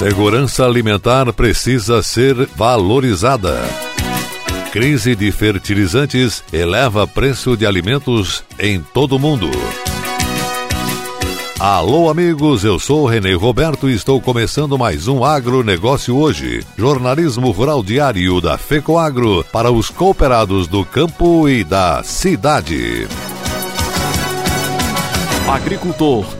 Segurança alimentar precisa ser valorizada. Crise de fertilizantes eleva preço de alimentos em todo o mundo. Alô, amigos, eu sou Renê Roberto e estou começando mais um Agronegócio hoje. Jornalismo rural diário da FECOAGro para os cooperados do campo e da cidade. Agricultor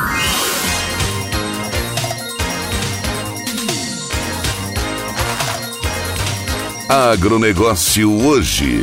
Agronegócio hoje.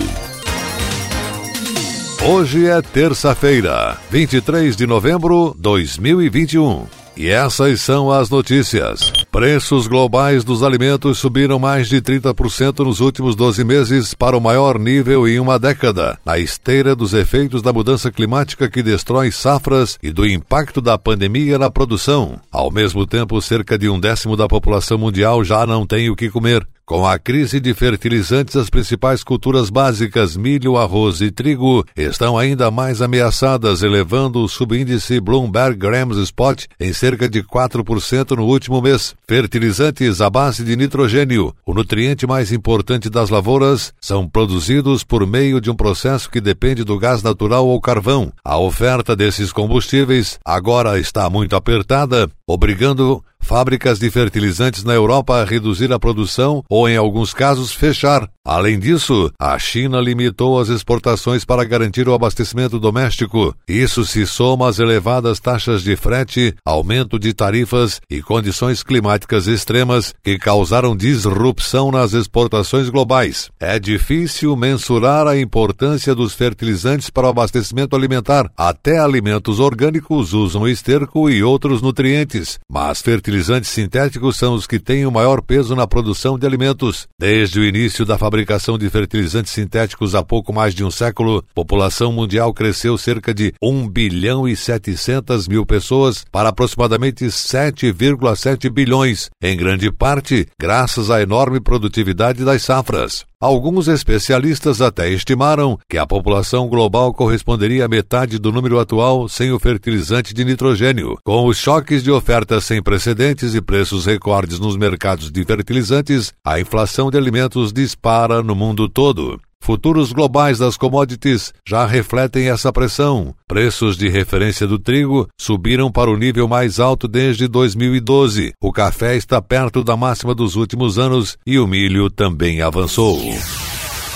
Hoje é terça-feira, 23 de novembro de 2021. E essas são as notícias. Preços globais dos alimentos subiram mais de 30% nos últimos 12 meses para o maior nível em uma década, na esteira dos efeitos da mudança climática que destrói safras e do impacto da pandemia na produção. Ao mesmo tempo, cerca de um décimo da população mundial já não tem o que comer. Com a crise de fertilizantes, as principais culturas básicas, milho, arroz e trigo, estão ainda mais ameaçadas, elevando o subíndice Bloomberg Grams Spot em cerca de 4% no último mês. Fertilizantes à base de nitrogênio, o nutriente mais importante das lavouras, são produzidos por meio de um processo que depende do gás natural ou carvão. A oferta desses combustíveis agora está muito apertada, obrigando fábricas de fertilizantes na Europa a reduzir a produção ou, em alguns casos, fechar. Além disso, a China limitou as exportações para garantir o abastecimento doméstico. Isso se soma às elevadas taxas de frete, aumento de tarifas e condições climáticas extremas que causaram disrupção nas exportações globais. É difícil mensurar a importância dos fertilizantes para o abastecimento alimentar. Até alimentos orgânicos usam esterco e outros nutrientes, mas fertilizantes sintéticos são os que têm o maior peso na produção de alimentos. Desde o início da fabricação de fertilizantes sintéticos há pouco mais de um século, a população mundial cresceu cerca de 1 bilhão e 700 mil pessoas para aproximadamente 7,7 bilhões, em grande parte graças à enorme produtividade das safras. Alguns especialistas até estimaram que a população global corresponderia à metade do número atual sem o fertilizante de nitrogênio. Com os choques de oferta sem precedentes e preços recordes nos mercados de fertilizantes, a inflação de alimentos dispara no mundo todo. Futuros globais das commodities já refletem essa pressão. Preços de referência do trigo subiram para o nível mais alto desde 2012. O café está perto da máxima dos últimos anos e o milho também avançou.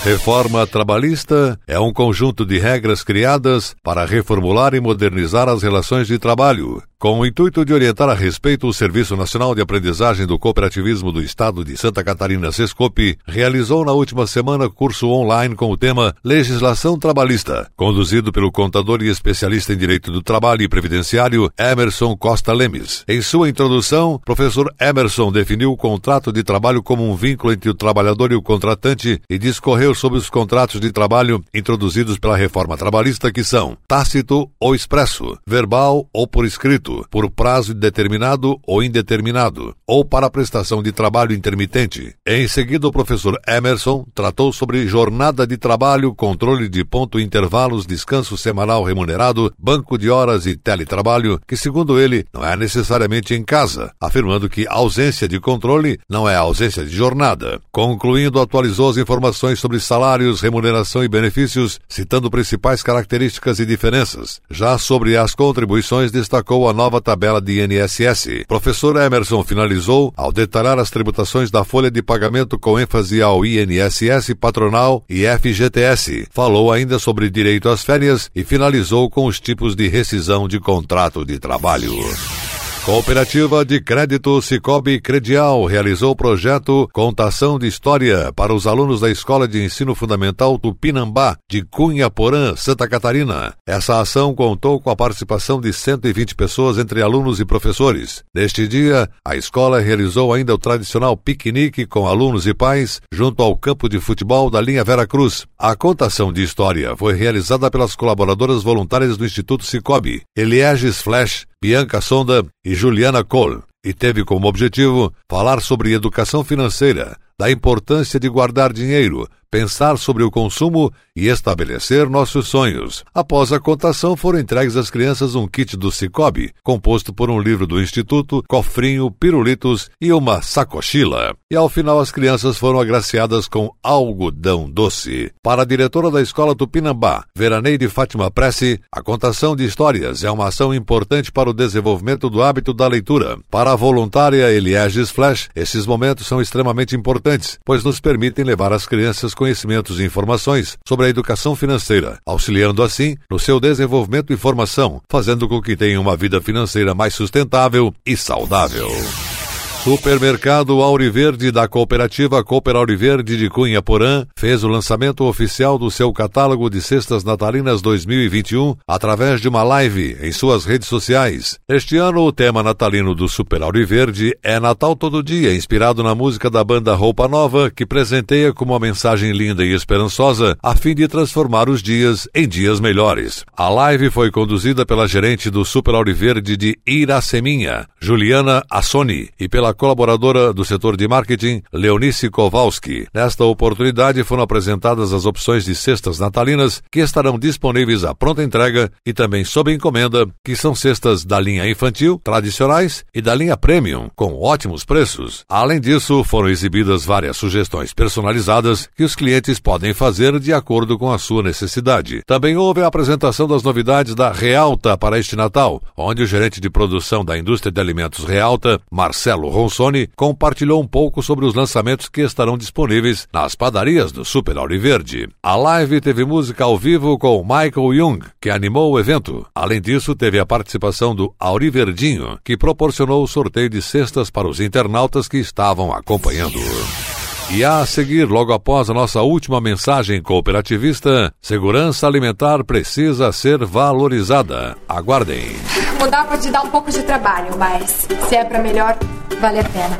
Reforma trabalhista é um conjunto de regras criadas para reformular e modernizar as relações de trabalho. Com o intuito de orientar a respeito, o Serviço Nacional de Aprendizagem do Cooperativismo do Estado de Santa Catarina, Sescope, realizou na última semana curso online com o tema Legislação Trabalhista, conduzido pelo contador e especialista em Direito do Trabalho e Previdenciário, Emerson Costa Lemes. Em sua introdução, professor Emerson definiu o contrato de trabalho como um vínculo entre o trabalhador e o contratante e discorreu sobre os contratos de trabalho introduzidos pela reforma trabalhista que são tácito ou expresso, verbal ou por escrito substituto, por prazo determinado ou indeterminado, ou para prestação de trabalho intermitente. Em seguida, o professor Emerson tratou sobre jornada de trabalho, controle de ponto intervalos, descanso semanal remunerado, banco de horas e teletrabalho, que, segundo ele, não é necessariamente em casa, afirmando que ausência de controle não é ausência de jornada. Concluindo, atualizou as informações sobre salários, remuneração e benefícios, citando principais características e diferenças. Já sobre as contribuições, destacou a nova tabela de INSS. Professor Emerson finalizou ao detalhar as tributações da folha de pagamento com ênfase ao INSS patronal e FGTS. Falou ainda sobre direito às férias e finalizou com os tipos de rescisão de contrato de trabalho. Cooperativa de Crédito Cicobi Credial realizou o projeto Contação de História para os alunos da Escola de Ensino Fundamental Tupinambá, de Cunha Porã, Santa Catarina. Essa ação contou com a participação de 120 pessoas entre alunos e professores. Neste dia, a escola realizou ainda o tradicional piquenique com alunos e pais junto ao campo de futebol da linha Vera Cruz. A contação de história foi realizada pelas colaboradoras voluntárias do Instituto Cicobi, Elieges Flash, Bianca Sonda e Juliana Cole, e teve como objetivo falar sobre educação financeira, da importância de guardar dinheiro, pensar sobre o consumo e estabelecer nossos sonhos. Após a contação, foram entregues às crianças um kit do Cicobi, composto por um livro do Instituto, cofrinho, pirulitos e uma sacochila. E ao final, as crianças foram agraciadas com algodão doce. Para a diretora da escola Tupinambá, Veraneide Fátima Prece, a contação de histórias é uma ação importante para o desenvolvimento do hábito da leitura. Para a voluntária Elieges Flash, esses momentos são extremamente importantes, pois nos permitem levar as crianças conhecimentos e informações sobre a educação financeira, auxiliando assim no seu desenvolvimento e formação, fazendo com que tenham uma vida financeira mais sustentável e saudável. Supermercado Auriverde da cooperativa Cooper Auriverde de Cunha Porã fez o lançamento oficial do seu catálogo de cestas natalinas 2021 através de uma live em suas redes sociais. Este ano o tema natalino do Super Auriverde é Natal todo dia, inspirado na música da banda Roupa Nova, que presenteia com uma mensagem linda e esperançosa a fim de transformar os dias em dias melhores. A live foi conduzida pela gerente do Super Auriverde de Iraceminha, Juliana Assoni, e pela colaboradora do setor de marketing, Leonice Kowalski. Nesta oportunidade foram apresentadas as opções de cestas natalinas que estarão disponíveis à pronta entrega e também sob encomenda, que são cestas da linha infantil, tradicionais e da linha premium, com ótimos preços. Além disso, foram exibidas várias sugestões personalizadas que os clientes podem fazer de acordo com a sua necessidade. Também houve a apresentação das novidades da Realta para este Natal, onde o gerente de produção da indústria de alimentos Realta, Marcelo Ronsoni, compartilhou um pouco sobre os lançamentos que estarão disponíveis nas padarias do Super Auriverde. A live teve música ao vivo com Michael Young, que animou o evento. Além disso, teve a participação do Auriverdinho, que proporcionou o sorteio de cestas para os internautas que estavam acompanhando. E a seguir, logo após a nossa última mensagem cooperativista, segurança alimentar precisa ser valorizada. Aguardem. Mudar pode dar um pouco de trabalho, mas se é para melhor, vale a pena.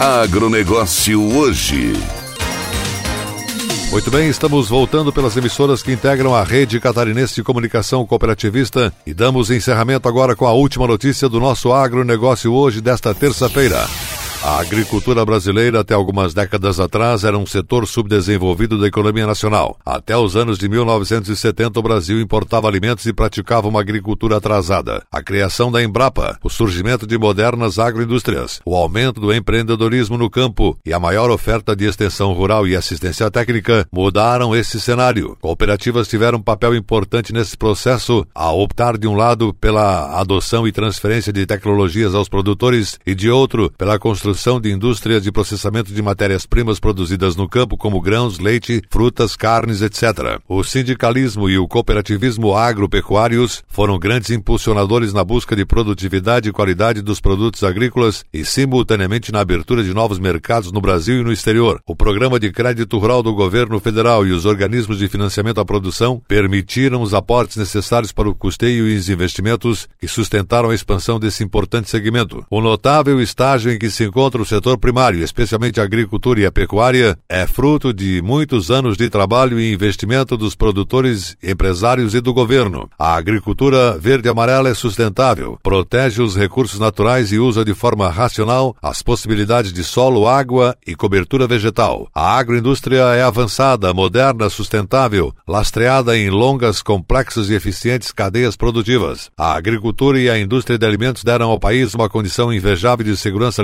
Agronegócio hoje. Muito bem, estamos voltando pelas emissoras que integram a rede catarinense de comunicação cooperativista e damos encerramento agora com a última notícia do nosso agronegócio hoje desta terça-feira. A agricultura brasileira, até algumas décadas atrás, era um setor subdesenvolvido da economia nacional. Até os anos de 1970, o Brasil importava alimentos e praticava uma agricultura atrasada. A criação da Embrapa, o surgimento de modernas agroindústrias, o aumento do empreendedorismo no campo e a maior oferta de extensão rural e assistência técnica mudaram esse cenário. Cooperativas tiveram um papel importante nesse processo, a optar de um lado pela adoção e transferência de tecnologias aos produtores e de outro pela construção construção de indústrias de processamento de matérias-primas produzidas no campo, como grãos, leite, frutas, carnes, etc. O sindicalismo e o cooperativismo agropecuários foram grandes impulsionadores na busca de produtividade e qualidade dos produtos agrícolas e, simultaneamente, na abertura de novos mercados no Brasil e no exterior. O programa de crédito rural do governo federal e os organismos de financiamento à produção permitiram os aportes necessários para o custeio e os investimentos que sustentaram a expansão desse importante segmento. O notável estágio em que se encontra o setor primário, especialmente a agricultura e a pecuária, é fruto de muitos anos de trabalho e investimento dos produtores, empresários e do governo. A agricultura verde-amarela é sustentável, protege os recursos naturais e usa de forma racional as possibilidades de solo, água e cobertura vegetal. A agroindústria é avançada, moderna, sustentável, lastreada em longas, complexas e eficientes cadeias produtivas. A agricultura e a indústria de alimentos deram ao país uma condição invejável de segurança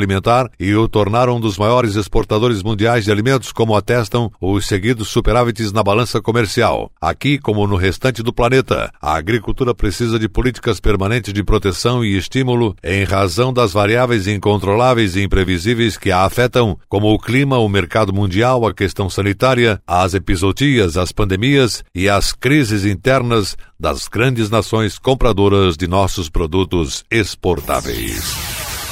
e o tornaram um dos maiores exportadores mundiais de alimentos, como atestam os seguidos superávites na balança comercial. Aqui, como no restante do planeta, a agricultura precisa de políticas permanentes de proteção e estímulo em razão das variáveis incontroláveis e imprevisíveis que a afetam, como o clima, o mercado mundial, a questão sanitária, as episodias, as pandemias e as crises internas das grandes nações compradoras de nossos produtos exportáveis.